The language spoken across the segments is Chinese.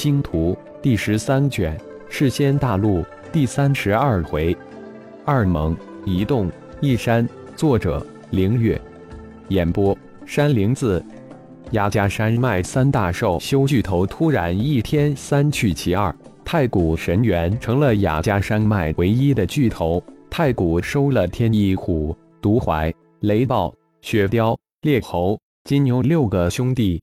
星图》第十三卷《世仙大陆》第三十二回，二蒙一动一山。作者：凌月。演播：山灵子。雅加山脉三大兽修巨头突然一天三去其二，太古神猿成了雅加山脉唯一的巨头。太古收了天翼虎、毒怀、雷暴、雪雕、猎猴、金牛六个兄弟。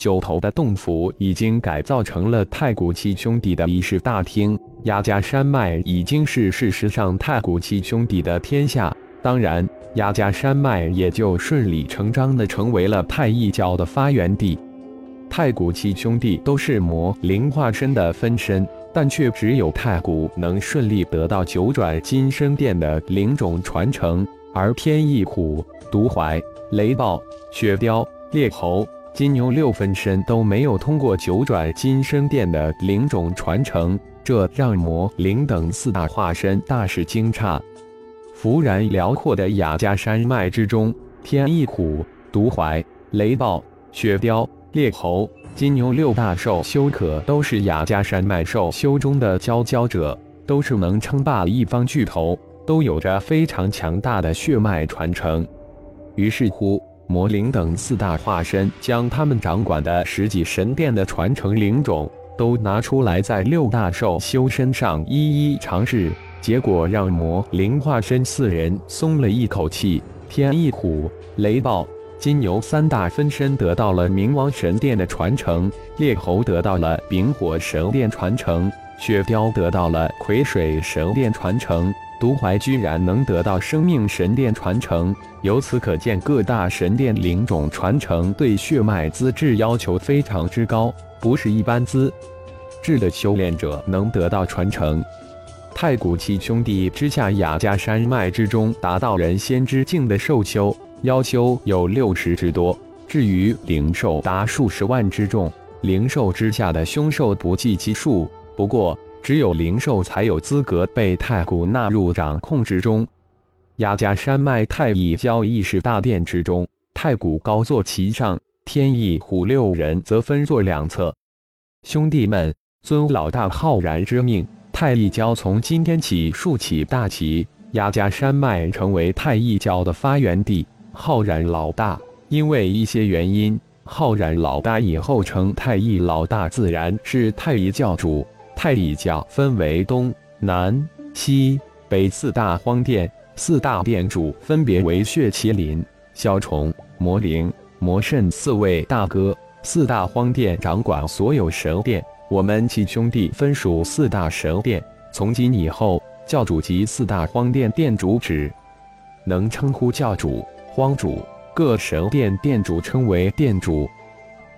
九头的洞府已经改造成了太古七兄弟的议事大厅，雅加山脉已经是事实上太古七兄弟的天下。当然，雅加山脉也就顺理成章的成为了太一教的发源地。太古七兄弟都是魔灵化身的分身，但却只有太古能顺利得到九转金身殿的灵种传承，而天翼虎、毒怀、雷暴、雪雕、猎猴。金牛六分身都没有通过九转金身殿的灵种传承，这让魔灵等四大化身大是惊诧。幅然辽阔的雅加山脉之中，天翼虎、毒怀、雷暴、雪雕、猎猴、金牛六大兽修可都是雅加山脉兽修中的佼佼者，都是能称霸一方巨头，都有着非常强大的血脉传承。于是乎。魔灵等四大化身将他们掌管的十几神殿的传承灵种都拿出来，在六大兽修身上一一尝试，结果让魔灵化身四人松了一口气。天翼虎、雷暴、金牛三大分身得到了冥王神殿的传承，猎猴得到了丙火神殿传承，雪雕得到了癸水神殿传承。独怀居然能得到生命神殿传承，由此可见各大神殿灵种传承对血脉资质要求非常之高，不是一般资质的修炼者能得到传承。太古七兄弟之下，雅加山脉之中达到人仙之境的兽修妖修有六十之多，至于灵兽达数十万之众，灵兽之下的凶兽不计其数。不过。只有灵兽才有资格被太古纳入掌控之中。雅加山脉太乙教议事大殿之中，太古高坐其上，天翼虎六人则分坐两侧。兄弟们，遵老大浩然之命，太乙教从今天起竖起大旗，雅加山脉成为太乙教的发源地。浩然老大，因为一些原因，浩然老大以后称太乙老大，自然是太乙教主。太乙教分为东南西北四大荒殿，四大殿主分别为血麒麟、小虫、魔灵、魔圣四位大哥。四大荒殿掌管所有神殿，我们七兄弟分属四大神殿。从今以后，教主及四大荒殿殿主只能称呼教主、荒主，各神殿殿主称为殿主。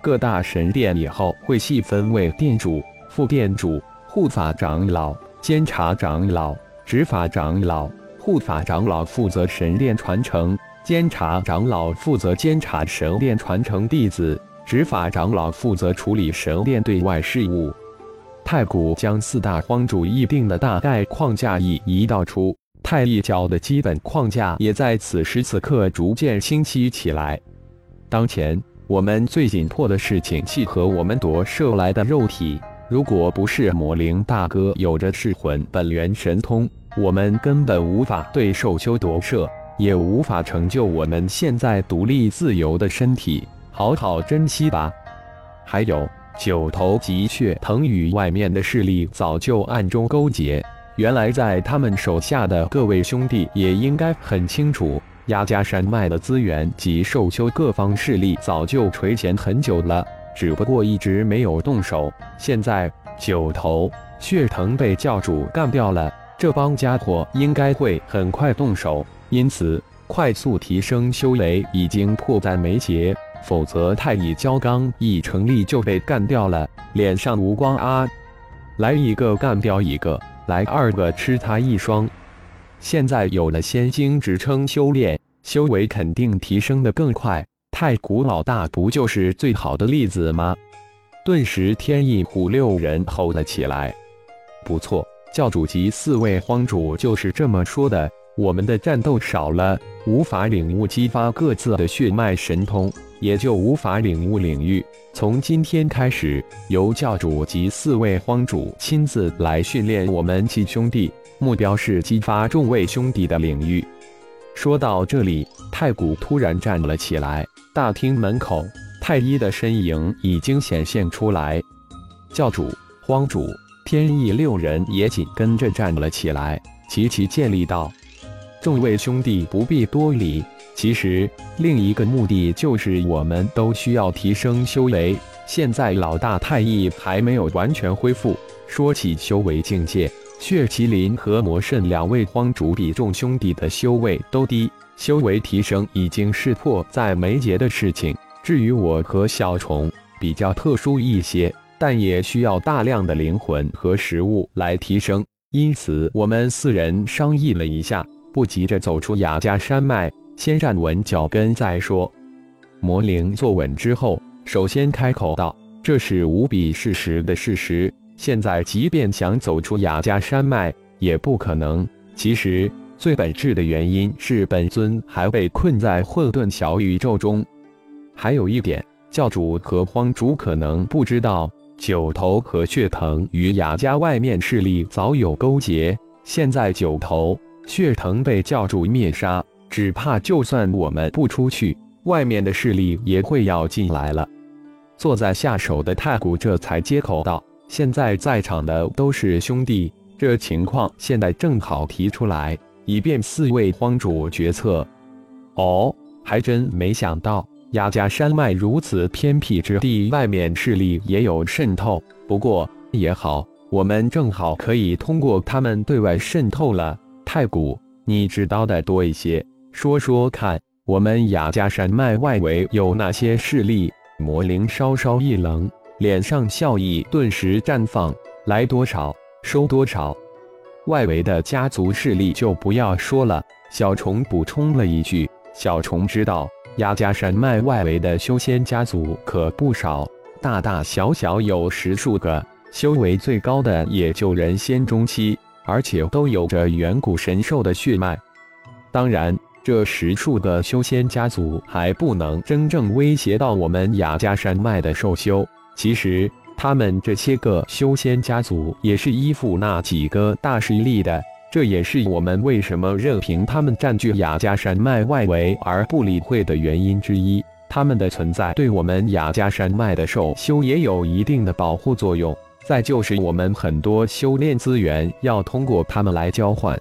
各大神殿以后会细分为殿主、副殿主。护法长老、监察长老、执法长老、护法长老负责神殿传承，监察长老负责监察神殿传承弟子，执法长老负责处理神殿对外事务。太古将四大荒主议定的大概框架一一道出，太一教的基本框架也在此时此刻逐渐清晰起来。当前我们最紧迫的事情，契合我们夺舍来的肉体。如果不是魔灵大哥有着噬魂本源神通，我们根本无法对兽修夺舍，也无法成就我们现在独立自由的身体。好好珍惜吧。还有九头极血藤与外面的势力早就暗中勾结，原来在他们手下的各位兄弟也应该很清楚，压加山脉的资源及兽修各方势力早就垂涎很久了。只不过一直没有动手，现在九头血藤被教主干掉了，这帮家伙应该会很快动手，因此快速提升修为已经迫在眉睫。否则太乙教刚一成立就被干掉了，脸上无光啊！来一个干掉一个，来二个吃他一双。现在有了仙经支撑修炼，修为肯定提升的更快。太古老大不就是最好的例子吗？顿时，天一虎六人吼了起来。不错，教主及四位荒主就是这么说的。我们的战斗少了，无法领悟激发各自的血脉神通，也就无法领悟领域。从今天开始，由教主及四位荒主亲自来训练我们几兄弟，目标是激发众位兄弟的领域。说到这里，太古突然站了起来。大厅门口，太一的身影已经显现出来。教主、荒主、天意六人也紧跟着站了起来，齐齐建立道：“众位兄弟不必多礼。”其实，另一个目的就是我们都需要提升修为。现在老大太一还没有完全恢复。说起修为境界，血麒麟和魔圣两位荒主比众兄弟的修为都低，修为提升已经是迫在眉睫的事情。至于我和小虫，比较特殊一些，但也需要大量的灵魂和食物来提升。因此，我们四人商议了一下，不急着走出雅加山脉。先站稳脚跟再说。魔灵坐稳之后，首先开口道：“这是无比事实的事实。现在即便想走出雅加山脉，也不可能。其实最本质的原因是本尊还被困在混沌小宇宙中。还有一点，教主和荒主可能不知道，九头和血藤与雅加外面势力早有勾结。现在九头、血藤被教主灭杀。”只怕就算我们不出去，外面的势力也会要进来了。坐在下手的太古这才接口道：“现在在场的都是兄弟，这情况现在正好提出来，以便四位荒主决策。”哦，还真没想到雅加山脉如此偏僻之地，外面势力也有渗透。不过也好，我们正好可以通过他们对外渗透了。太古，你知道的多一些。说说看，我们雅加山脉外围有哪些势力？魔灵稍稍一愣，脸上笑意顿时绽放。来多少，收多少。外围的家族势力就不要说了。小虫补充了一句：“小虫知道，雅加山脉外围的修仙家族可不少，大大小小有十数个，修为最高的也就人仙中期，而且都有着远古神兽的血脉。当然。”这十数个修仙家族还不能真正威胁到我们雅加山脉的兽修。其实，他们这些个修仙家族也是依附那几个大势力的。这也是我们为什么任凭他们占据雅加山脉外围而不理会的原因之一。他们的存在对我们雅加山脉的兽修也有一定的保护作用。再就是我们很多修炼资源要通过他们来交换。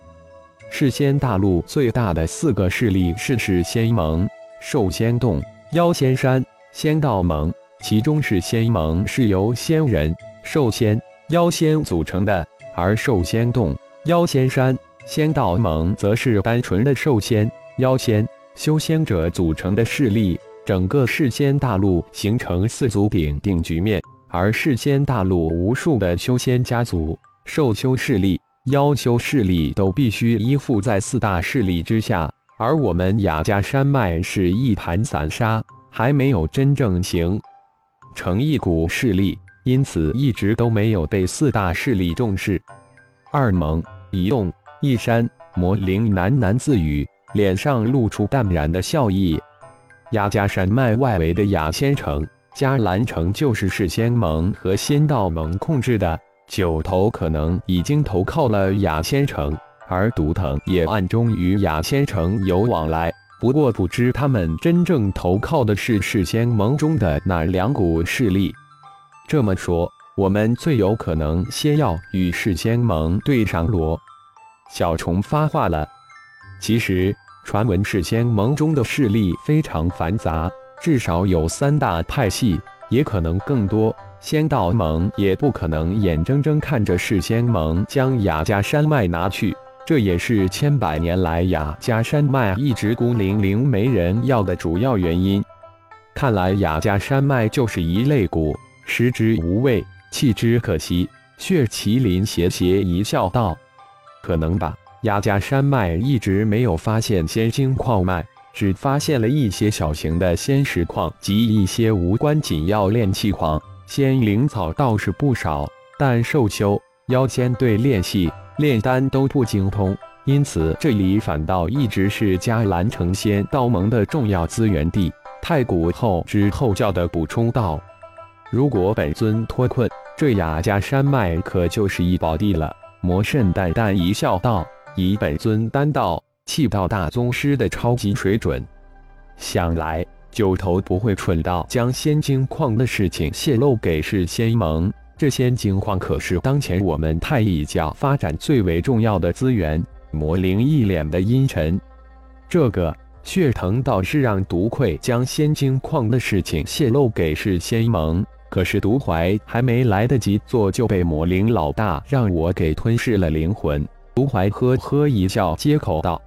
世仙大陆最大的四个势力是世仙盟、兽仙洞、妖仙山、仙道盟。其中是仙盟是由仙人、兽仙、妖仙组成的，而兽仙洞、妖仙山、仙道盟则是单纯的兽仙、妖仙、修仙者组成的势力。整个世仙大陆形成四足鼎定局面，而世仙大陆无数的修仙家族、兽修势力。妖修势力都必须依附在四大势力之下，而我们雅加山脉是一盘散沙，还没有真正形成一股势力，因此一直都没有被四大势力重视。二蒙一动一山，魔灵喃喃自语，脸上露出淡然的笑意。雅加山脉外围的雅仙城、迦兰城，就是事仙盟和仙道盟控制的。九头可能已经投靠了雅仙城，而独藤也暗中与雅仙城有往来。不过不知他们真正投靠的是世仙盟中的哪两股势力。这么说，我们最有可能先要与世仙盟对上罗。小虫发话了。其实，传闻世仙盟中的势力非常繁杂，至少有三大派系，也可能更多。仙道盟也不可能眼睁睁看着世仙盟将雅加山脉拿去，这也是千百年来雅加山脉一直孤零零没人要的主要原因。看来雅加山脉就是一类骨，食之无味，弃之可惜。血麒麟斜斜一笑道：“可能吧。雅加山脉一直没有发现仙晶矿脉，只发现了一些小型的仙石矿及一些无关紧要炼器矿。”仙灵草倒是不少，但兽修、妖仙对炼器、炼丹都不精通，因此这里反倒一直是迦兰成仙道盟的重要资源地。太古后知后教的补充道：“如果本尊脱困，这雅家山脉可就是一宝地了。”魔圣淡淡一笑道：“以本尊丹道、气道大宗师的超级水准，想来九头不会蠢到将仙晶矿的事情泄露给世仙盟。这仙晶矿可是当前我们太乙教发展最为重要的资源。”魔灵一脸的阴沉。这个血藤倒是让毒愧将仙晶矿的事情泄露给世仙盟。可是毒怀还没来得及做，就被魔灵老大让我给吞噬了灵魂。毒怀呵呵一笑，接口道：“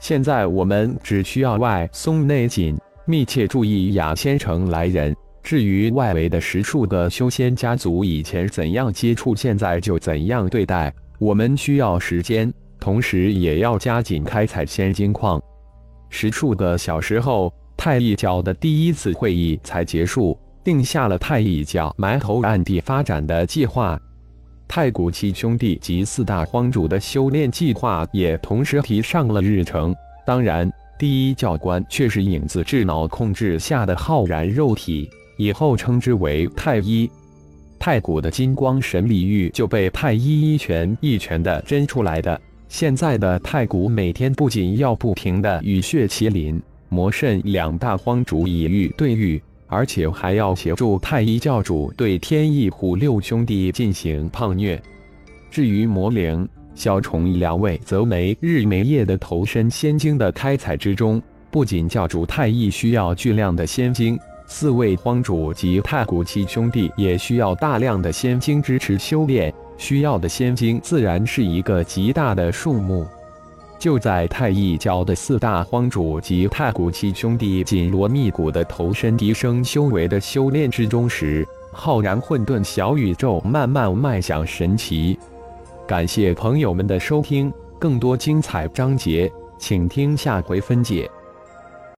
现在我们只需要外松内紧，密切注意雅仙城来人。至于外围的十数个修仙家族，以前怎样接触，现在就怎样对待。我们需要时间，同时也要加紧开采仙金矿。”十数个小时后，太一教的第一次会议才结束。定下了太乙教埋头暗地发展的计划，太古七兄弟及四大荒主的修炼计划也同时提上了日程。当然，第一教官却是影子智脑控制下的浩然肉体，以后称之为太一。太古的金光神力玉就被太一一拳一拳的真出来的。现在的太古每天不仅要不停的与血麒麟、魔圣两大荒主以玉对玉。而且还要协助太一教主对天翼虎六兄弟进行胖虐。至于魔灵、小虫两位，则没日没夜的投身仙晶的开采之中。不仅教主太一需要巨量的仙晶，四位荒主及太古七兄弟也需要大量的仙晶支持修炼。需要的仙晶自然是一个极大的数目。就在太一教的四大荒主及太古七兄弟紧锣密鼓的投身提升修为的修炼之中时，浩然混沌小宇宙慢慢迈向神奇。感谢朋友们的收听，更多精彩章节，请听下回分解。